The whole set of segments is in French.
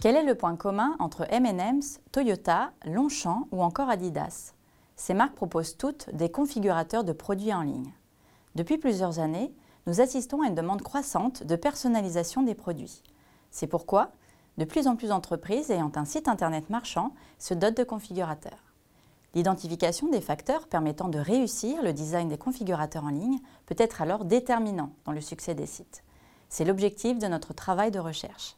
Quel est le point commun entre M&M's, Toyota, Longchamp ou encore Adidas? Ces marques proposent toutes des configurateurs de produits en ligne. Depuis plusieurs années, nous assistons à une demande croissante de personnalisation des produits. C'est pourquoi de plus en plus d'entreprises ayant un site internet marchand se dotent de configurateurs. L'identification des facteurs permettant de réussir le design des configurateurs en ligne peut être alors déterminant dans le succès des sites. C'est l'objectif de notre travail de recherche.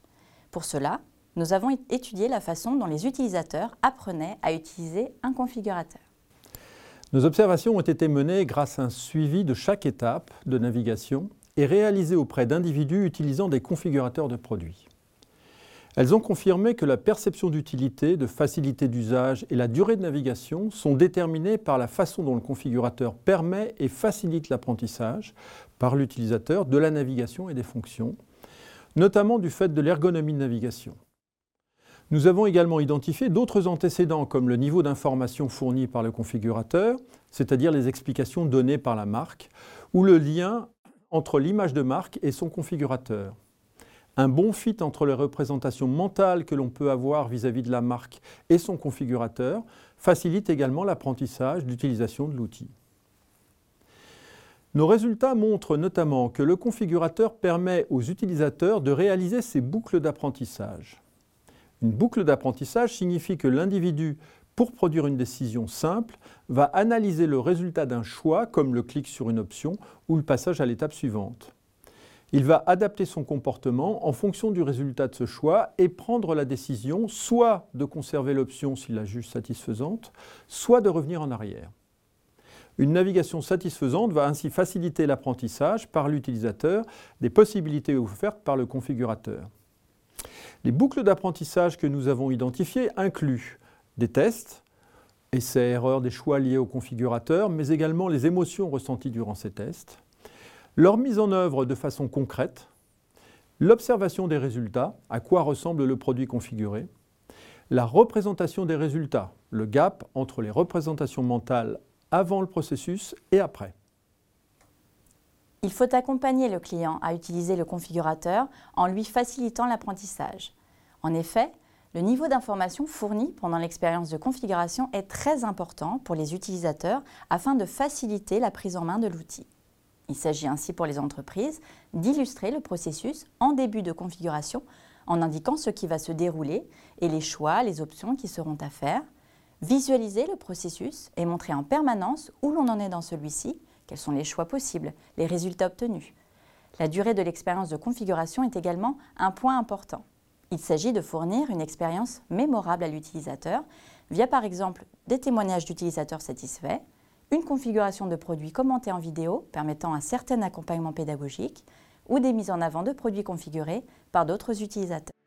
Pour cela, nous avons étudié la façon dont les utilisateurs apprenaient à utiliser un configurateur. Nos observations ont été menées grâce à un suivi de chaque étape de navigation et réalisées auprès d'individus utilisant des configurateurs de produits. Elles ont confirmé que la perception d'utilité, de facilité d'usage et la durée de navigation sont déterminées par la façon dont le configurateur permet et facilite l'apprentissage par l'utilisateur de la navigation et des fonctions, notamment du fait de l'ergonomie de navigation. Nous avons également identifié d'autres antécédents comme le niveau d'information fourni par le configurateur, c'est-à-dire les explications données par la marque, ou le lien entre l'image de marque et son configurateur. Un bon fit entre les représentations mentales que l'on peut avoir vis-à-vis de la marque et son configurateur facilite également l'apprentissage d'utilisation de l'outil. Nos résultats montrent notamment que le configurateur permet aux utilisateurs de réaliser ces boucles d'apprentissage. Une boucle d'apprentissage signifie que l'individu, pour produire une décision simple, va analyser le résultat d'un choix, comme le clic sur une option ou le passage à l'étape suivante. Il va adapter son comportement en fonction du résultat de ce choix et prendre la décision soit de conserver l'option s'il la juge satisfaisante, soit de revenir en arrière. Une navigation satisfaisante va ainsi faciliter l'apprentissage par l'utilisateur des possibilités offertes par le configurateur. Les boucles d'apprentissage que nous avons identifiées incluent des tests, essais, erreurs, des choix liés au configurateur, mais également les émotions ressenties durant ces tests, leur mise en œuvre de façon concrète, l'observation des résultats, à quoi ressemble le produit configuré, la représentation des résultats, le gap entre les représentations mentales avant le processus et après. Il faut accompagner le client à utiliser le configurateur en lui facilitant l'apprentissage. En effet, le niveau d'information fourni pendant l'expérience de configuration est très important pour les utilisateurs afin de faciliter la prise en main de l'outil. Il s'agit ainsi pour les entreprises d'illustrer le processus en début de configuration en indiquant ce qui va se dérouler et les choix, les options qui seront à faire, visualiser le processus et montrer en permanence où l'on en est dans celui-ci quels sont les choix possibles, les résultats obtenus? La durée de l'expérience de configuration est également un point important. Il s'agit de fournir une expérience mémorable à l'utilisateur via par exemple des témoignages d'utilisateurs satisfaits, une configuration de produits commentés en vidéo permettant un certain accompagnement pédagogique ou des mises en avant de produits configurés par d'autres utilisateurs.